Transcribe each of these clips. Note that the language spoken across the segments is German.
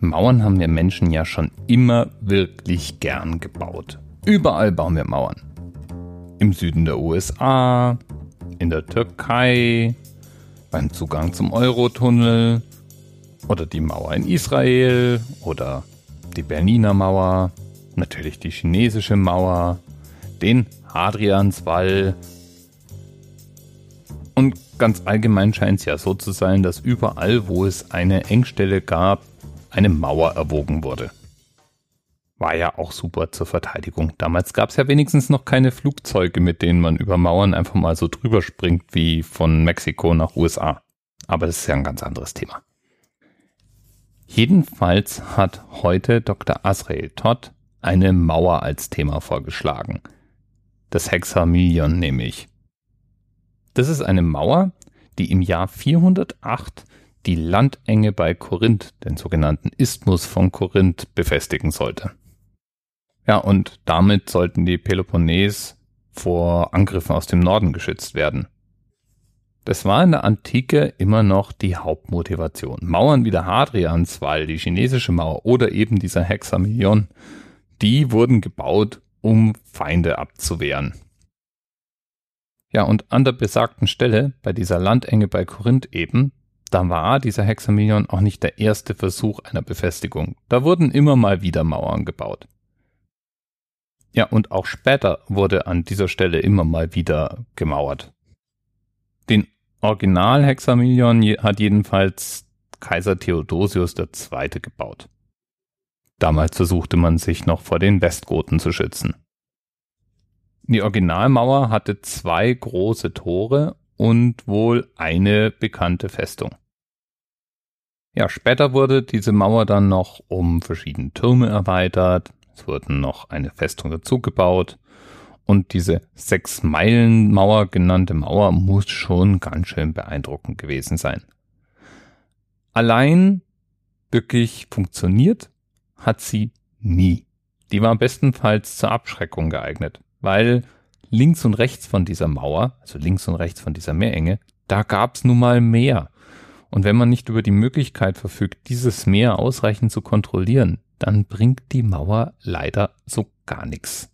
Mauern haben wir Menschen ja schon immer wirklich gern gebaut. Überall bauen wir Mauern. Im Süden der USA, in der Türkei, beim Zugang zum Eurotunnel oder die Mauer in Israel oder die Berliner Mauer, natürlich die chinesische Mauer, den Hadrianswall. Und ganz allgemein scheint es ja so zu sein, dass überall, wo es eine Engstelle gab, eine Mauer erwogen wurde. War ja auch super zur Verteidigung. Damals gab es ja wenigstens noch keine Flugzeuge, mit denen man über Mauern einfach mal so drüber springt wie von Mexiko nach USA. Aber das ist ja ein ganz anderes Thema. Jedenfalls hat heute Dr. Asrael Todd eine Mauer als Thema vorgeschlagen. Das Hexamillion nämlich. Das ist eine Mauer, die im Jahr 408 die Landenge bei Korinth, den sogenannten Isthmus von Korinth, befestigen sollte. Ja, und damit sollten die Peloponnes vor Angriffen aus dem Norden geschützt werden. Das war in der Antike immer noch die Hauptmotivation. Mauern wie der Hadrianswall, die chinesische Mauer oder eben dieser Hexamillion, die wurden gebaut, um Feinde abzuwehren. Ja, und an der besagten Stelle, bei dieser Landenge bei Korinth eben, da war dieser Hexamillion auch nicht der erste Versuch einer Befestigung. Da wurden immer mal wieder Mauern gebaut. Ja, und auch später wurde an dieser Stelle immer mal wieder gemauert. Den Original Hexamillion hat jedenfalls Kaiser Theodosius II. gebaut. Damals versuchte man sich noch vor den Westgoten zu schützen. Die Originalmauer hatte zwei große Tore und wohl eine bekannte Festung. Ja, später wurde diese Mauer dann noch um verschiedene Türme erweitert, es wurden noch eine Festung dazugebaut und diese sechs Meilen Mauer genannte Mauer muss schon ganz schön beeindruckend gewesen sein. Allein wirklich funktioniert hat sie nie. Die war bestenfalls zur Abschreckung geeignet, weil links und rechts von dieser Mauer, also links und rechts von dieser Meerenge, da gab's nun mal Meer. Und wenn man nicht über die Möglichkeit verfügt, dieses Meer ausreichend zu kontrollieren, dann bringt die Mauer leider so gar nichts.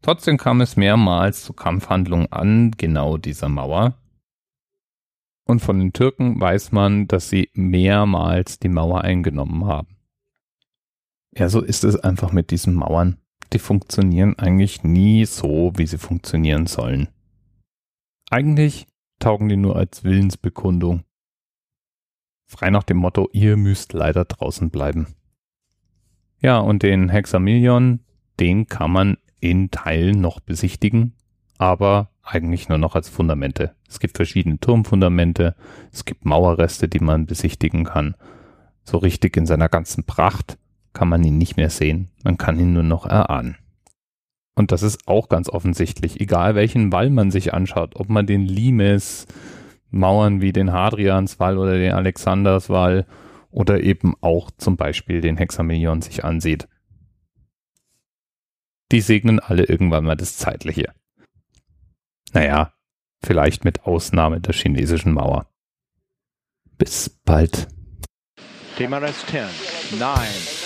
Trotzdem kam es mehrmals zu Kampfhandlungen an genau dieser Mauer. Und von den Türken weiß man, dass sie mehrmals die Mauer eingenommen haben. Ja, so ist es einfach mit diesen Mauern die funktionieren eigentlich nie so, wie sie funktionieren sollen. Eigentlich taugen die nur als Willensbekundung. Frei nach dem Motto, ihr müsst leider draußen bleiben. Ja, und den Hexamillion, den kann man in Teilen noch besichtigen, aber eigentlich nur noch als Fundamente. Es gibt verschiedene Turmfundamente, es gibt Mauerreste, die man besichtigen kann. So richtig in seiner ganzen Pracht kann man ihn nicht mehr sehen, man kann ihn nur noch erahnen. Und das ist auch ganz offensichtlich, egal welchen Wall man sich anschaut, ob man den Limes, Mauern wie den Hadrianswall oder den Alexanderswall oder eben auch zum Beispiel den Hexamillion sich ansieht. Die segnen alle irgendwann mal das Zeitliche. Naja, vielleicht mit Ausnahme der chinesischen Mauer. Bis bald. Thema Rest 10, 9,